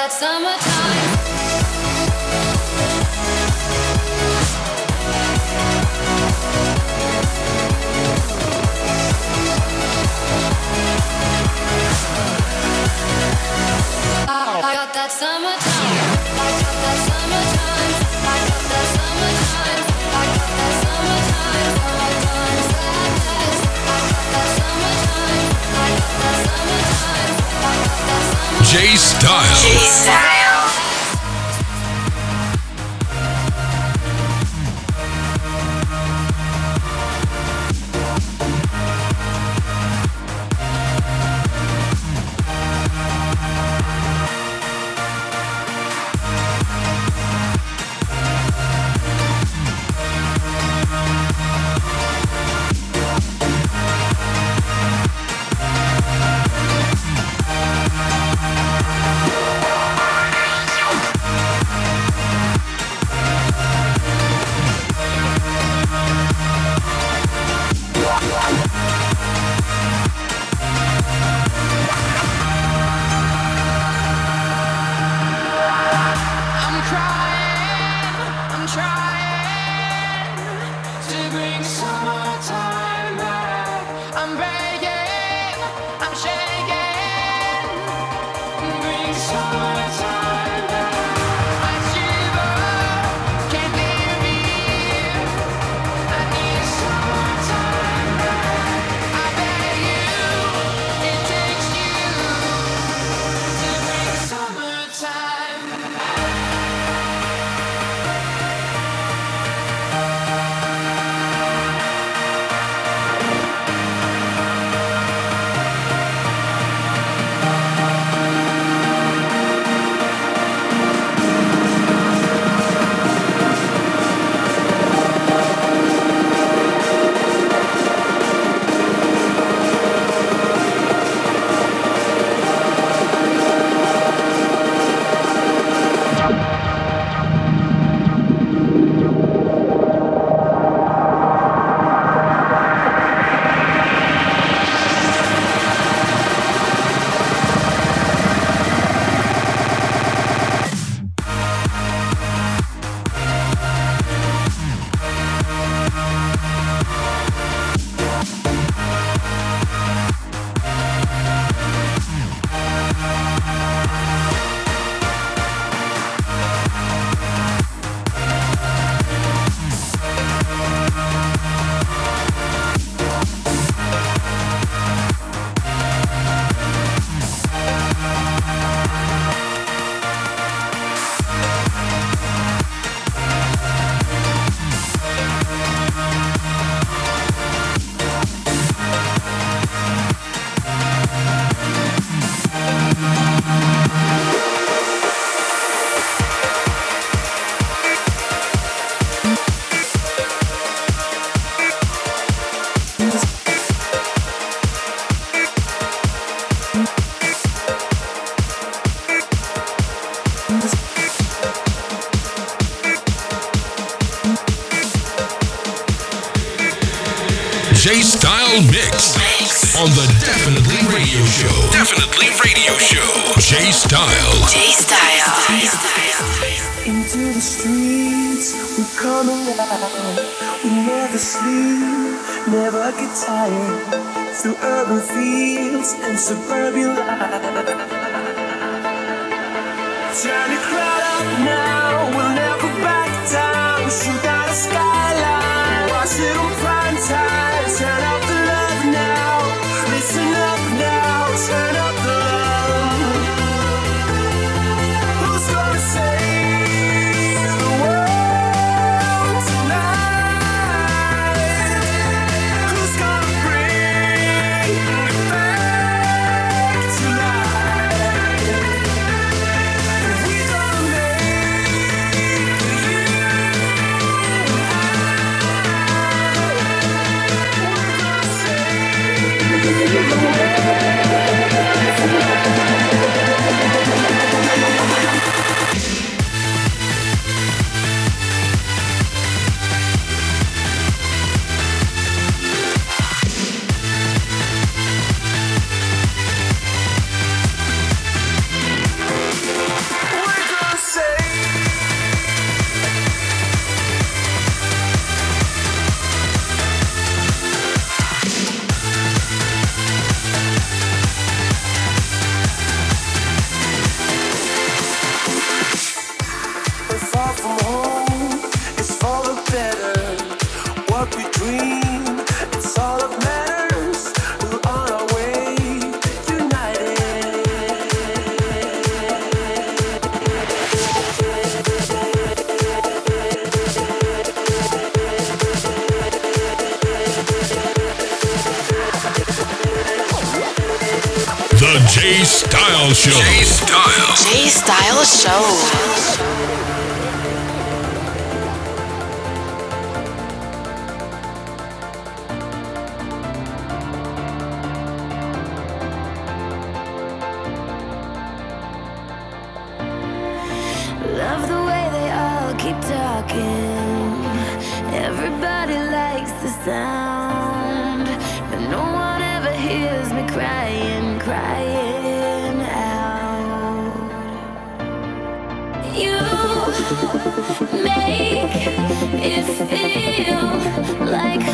that summertime. J Style. J Style. DJ Style. Into the streets, we. We never sleep, never get tired. Through urban fields and suburban. Turn the crowd up now.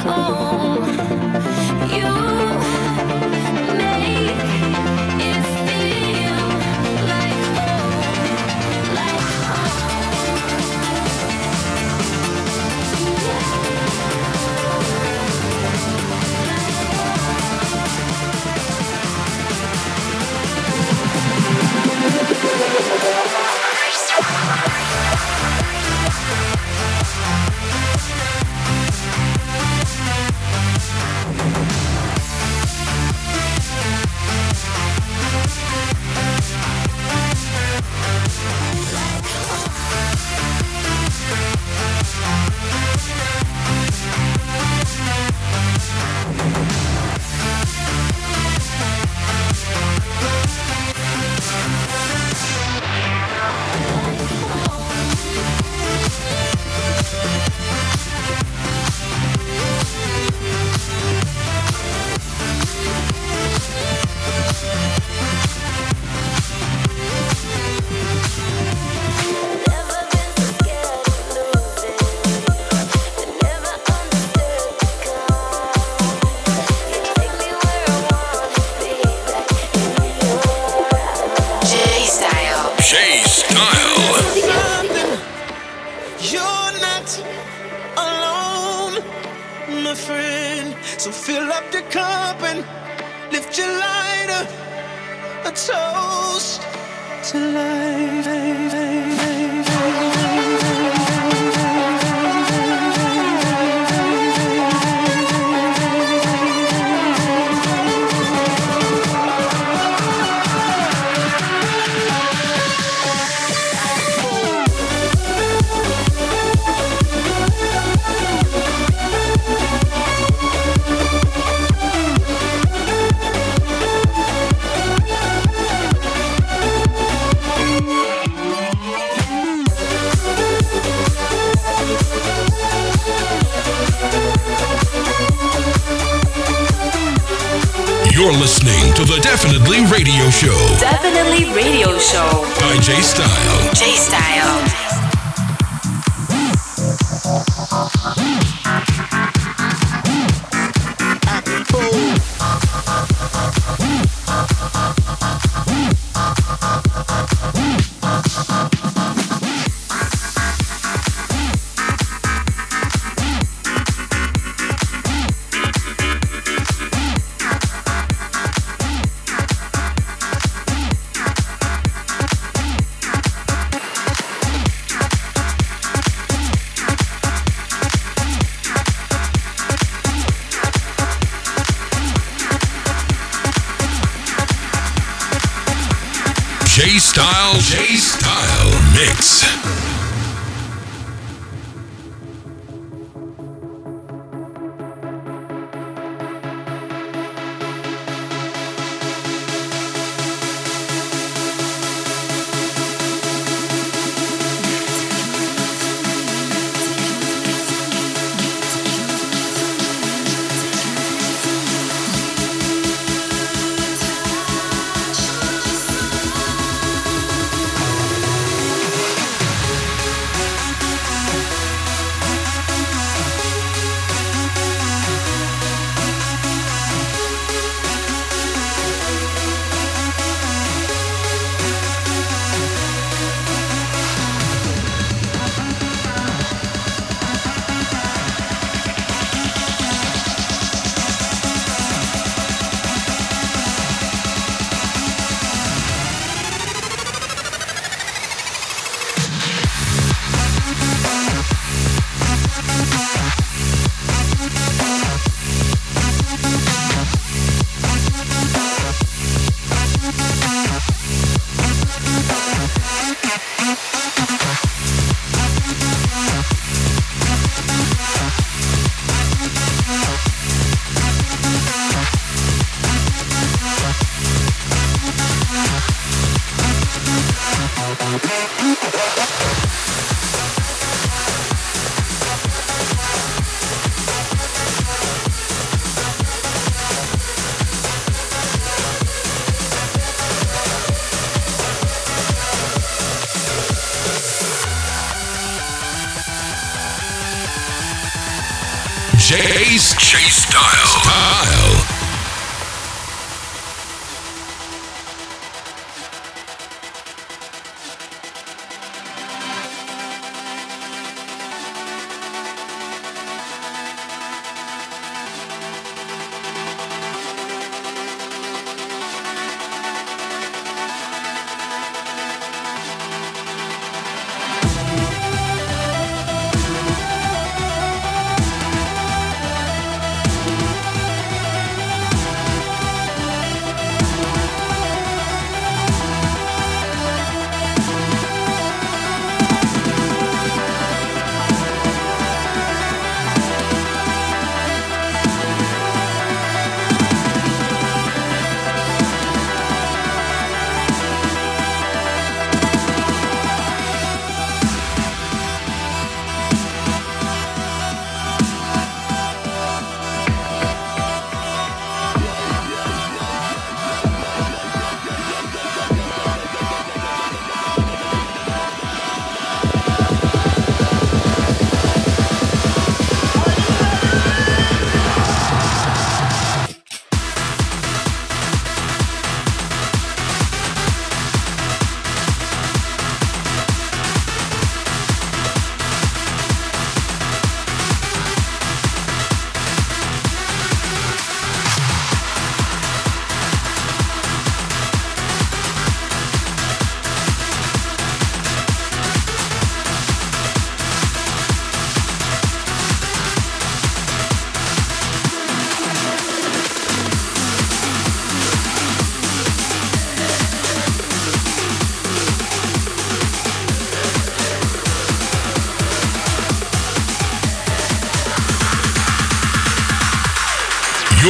Oh. Radio Show Definitely Radio Show. by J Style. J Style.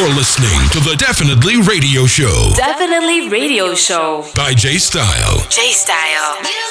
You're listening to the Definitely Radio Show Definitely Radio Show. by J Style. J Style.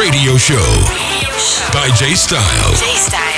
Radio Show by J Style. J Style.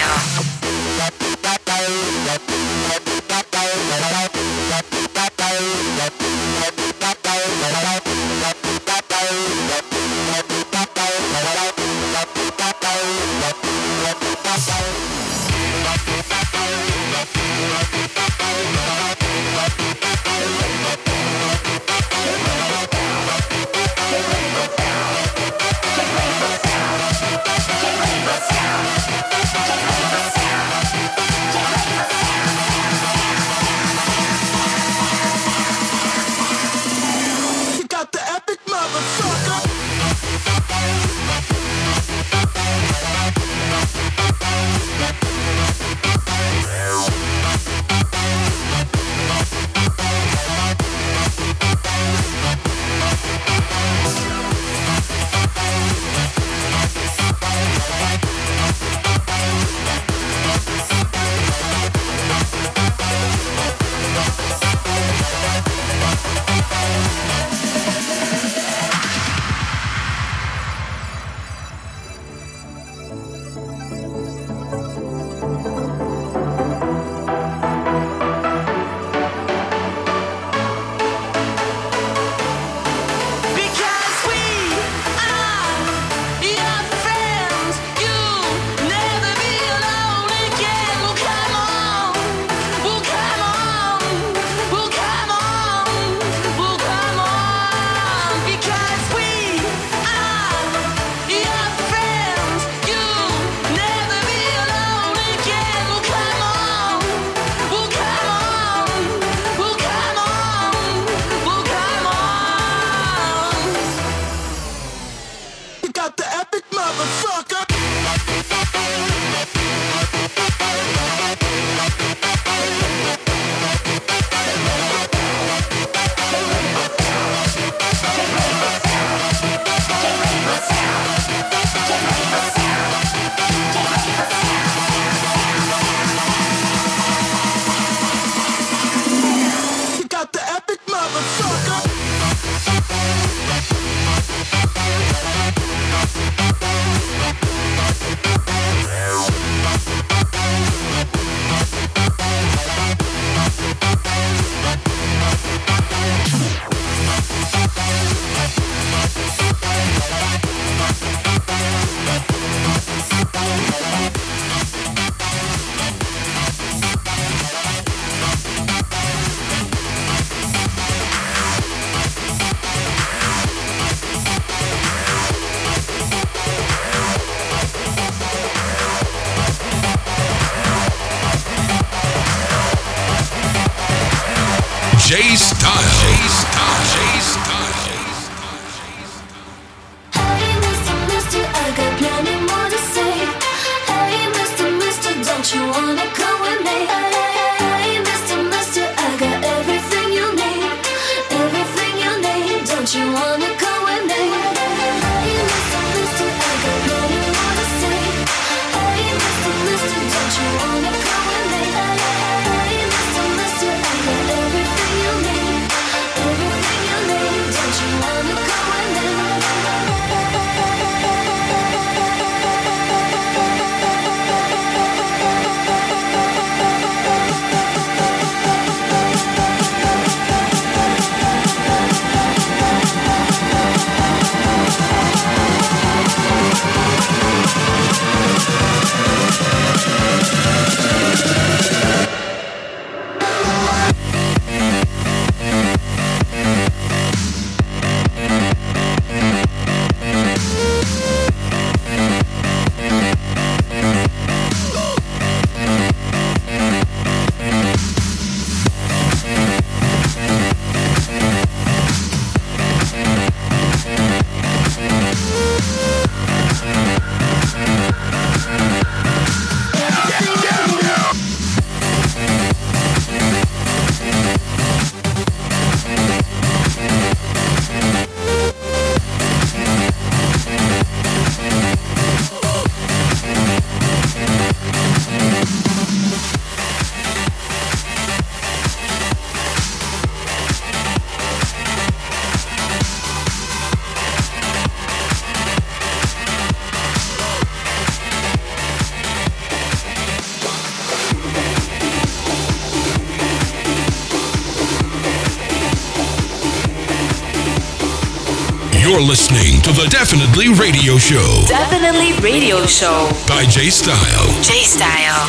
Listening to the Definitely Radio Show Definitely Radio Show. by J Style. J Style.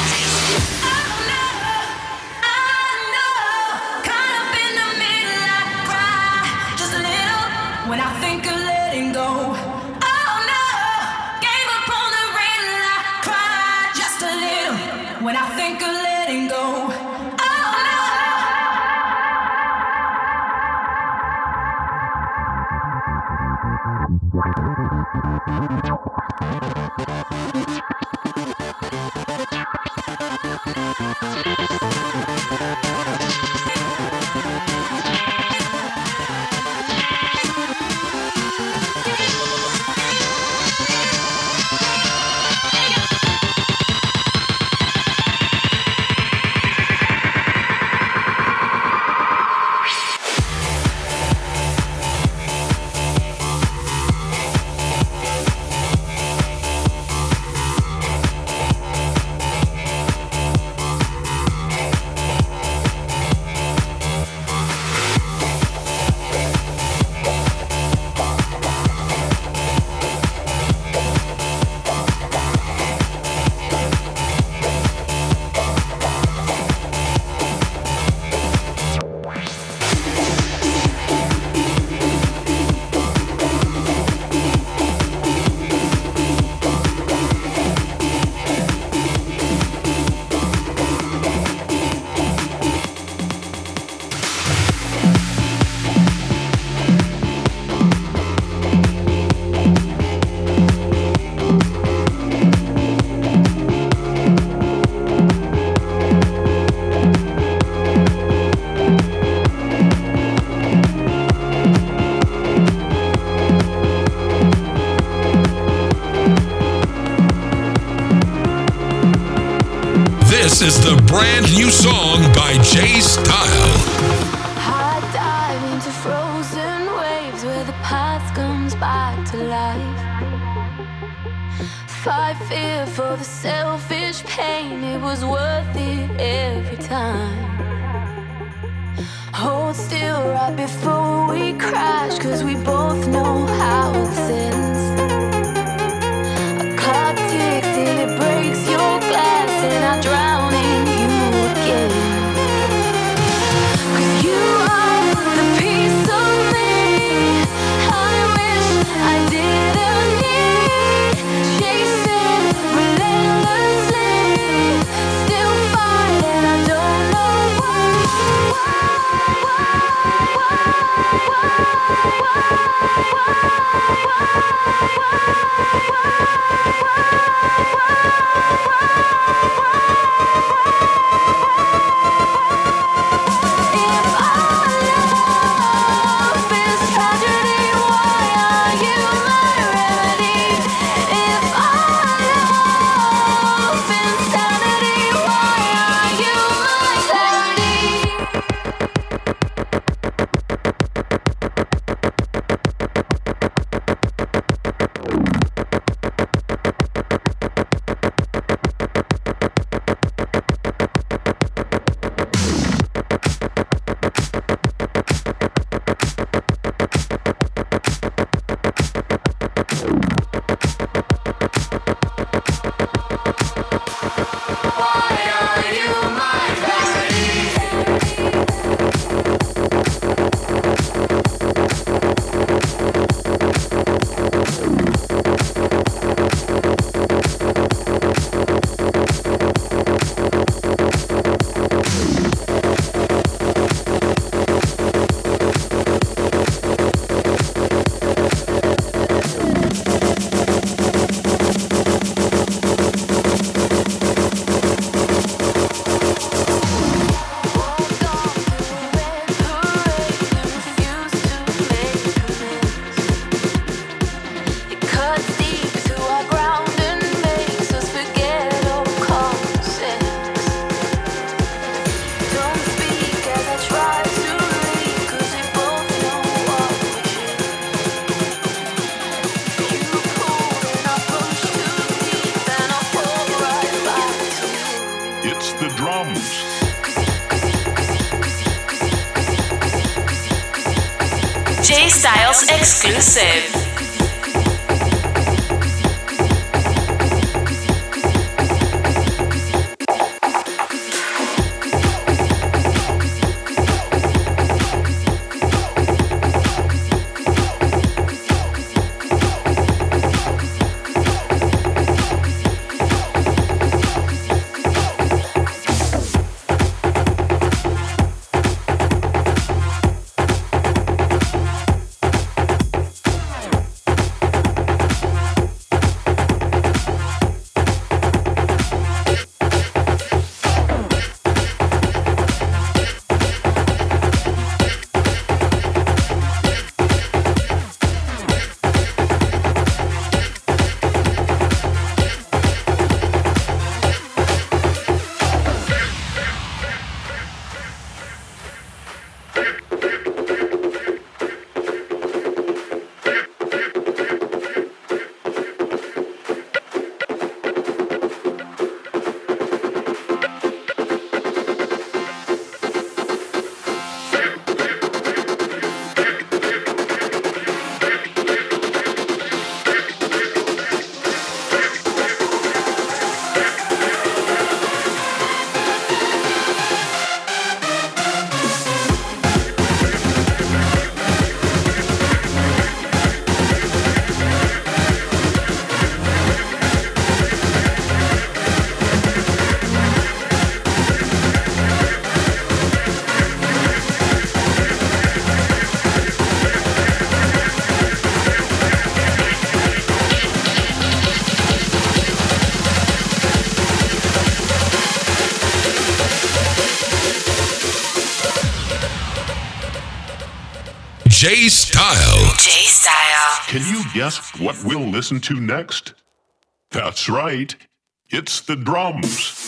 When I think of letting go, よくわかってます。Is the brand new song by J Style. I dive into frozen waves where the past comes back to life. Fight fear for the selfish pain, it was worth it every time. Hold still right before we crash, cause we both know how ends. A clock ticks till it breaks your glass, and I drown what we'll listen to next? That's right. It's the drums.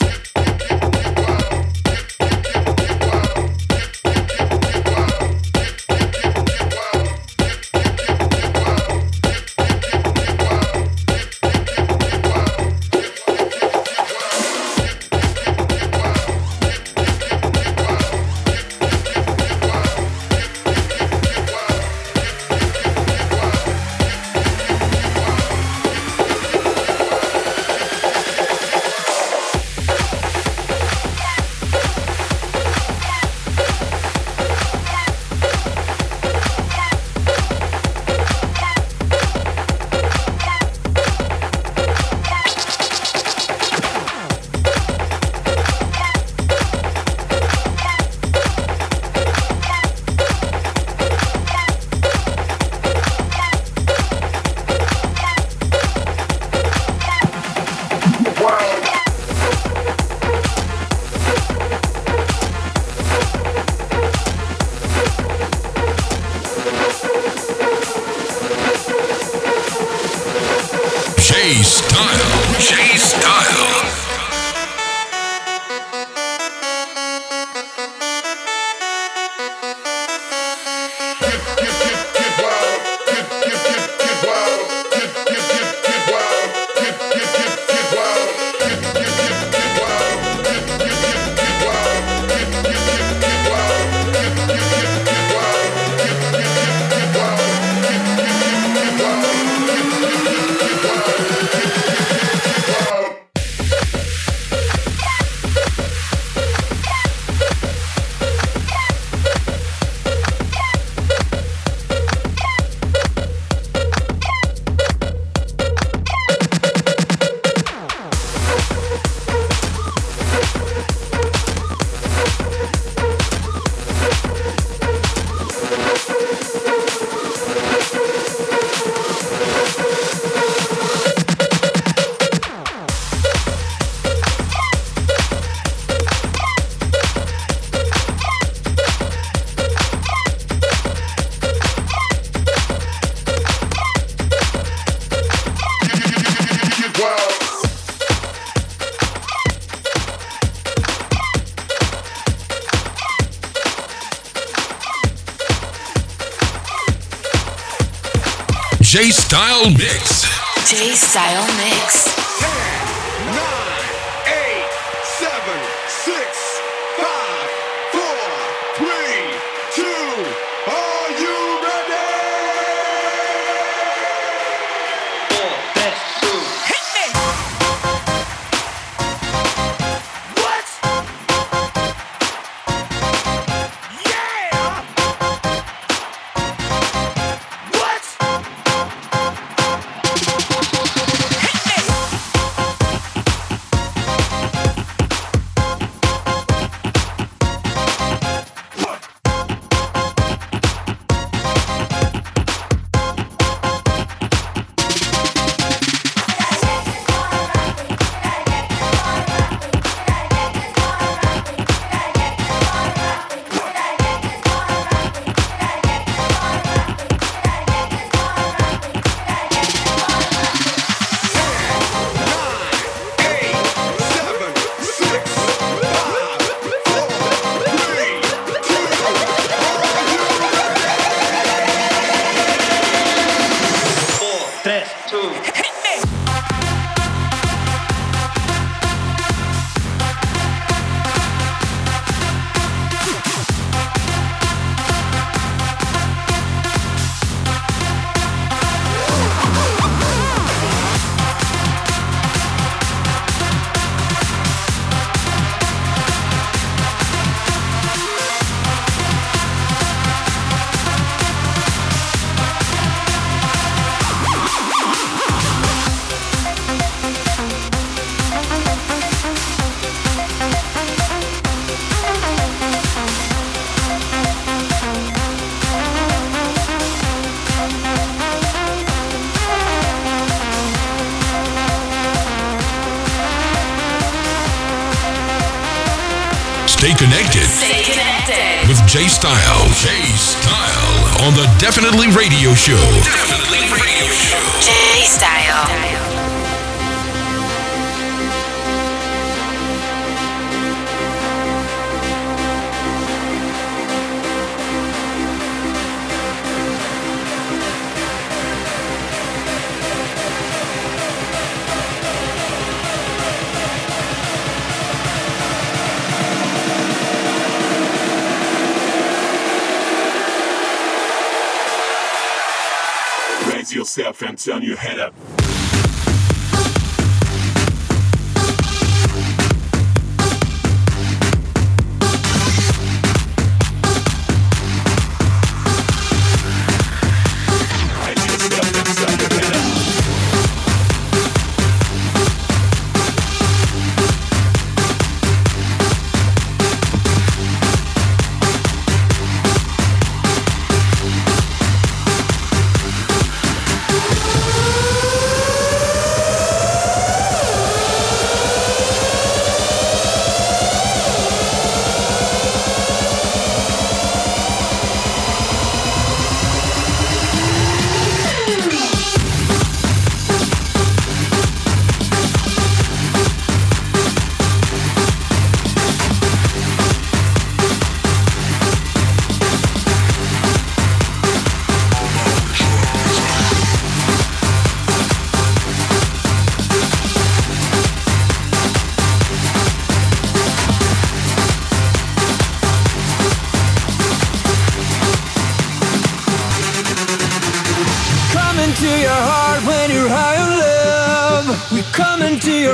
J Style Mix. J Style Mix. Stay connected. with J Style. J Style on the Definitely Radio Show. Definitely Radio Show. J Style. fence on your head up.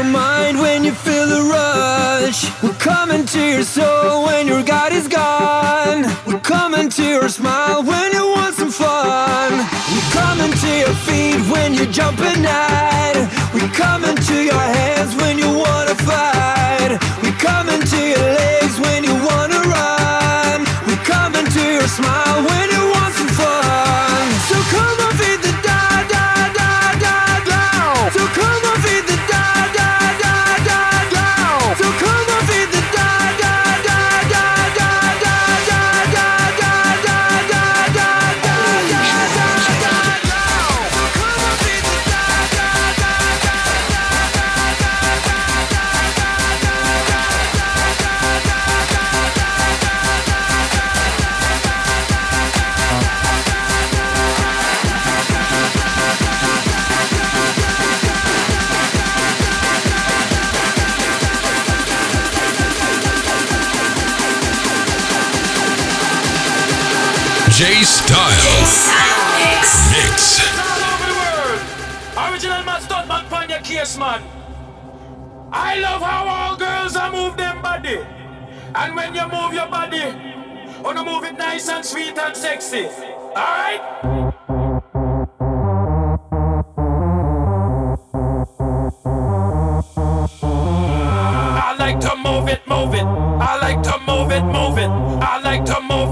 Your mind when you feel the rush. We come into your soul when your God is gone. We're coming to your smile when you want some fun. We're coming to your feet when you're jumping at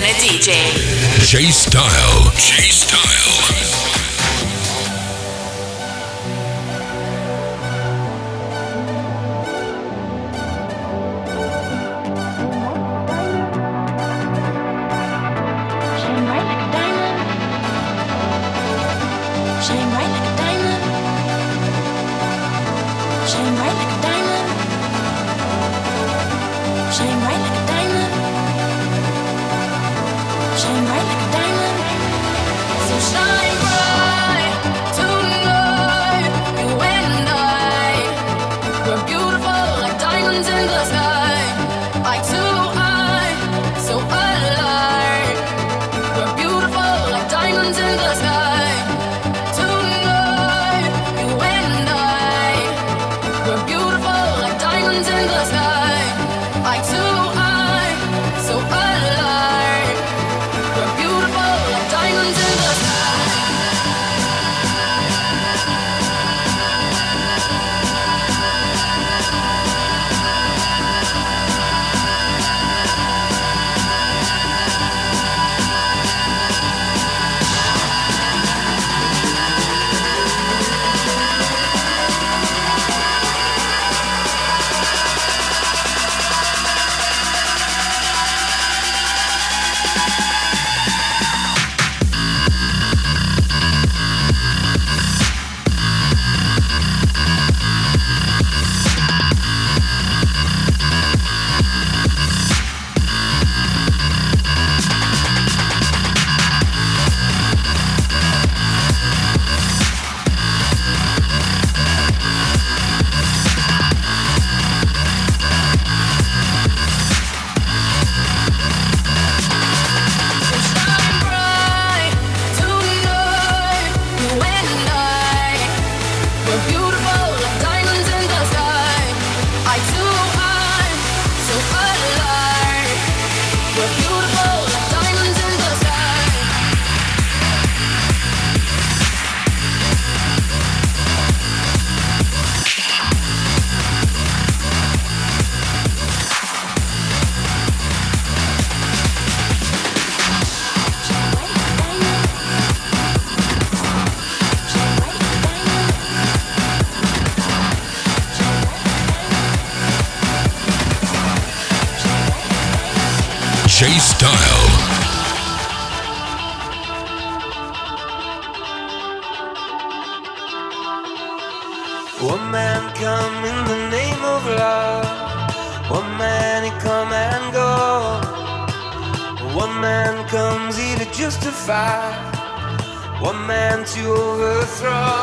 than a DJ. J Style. J Style. fight, one man to overthrow.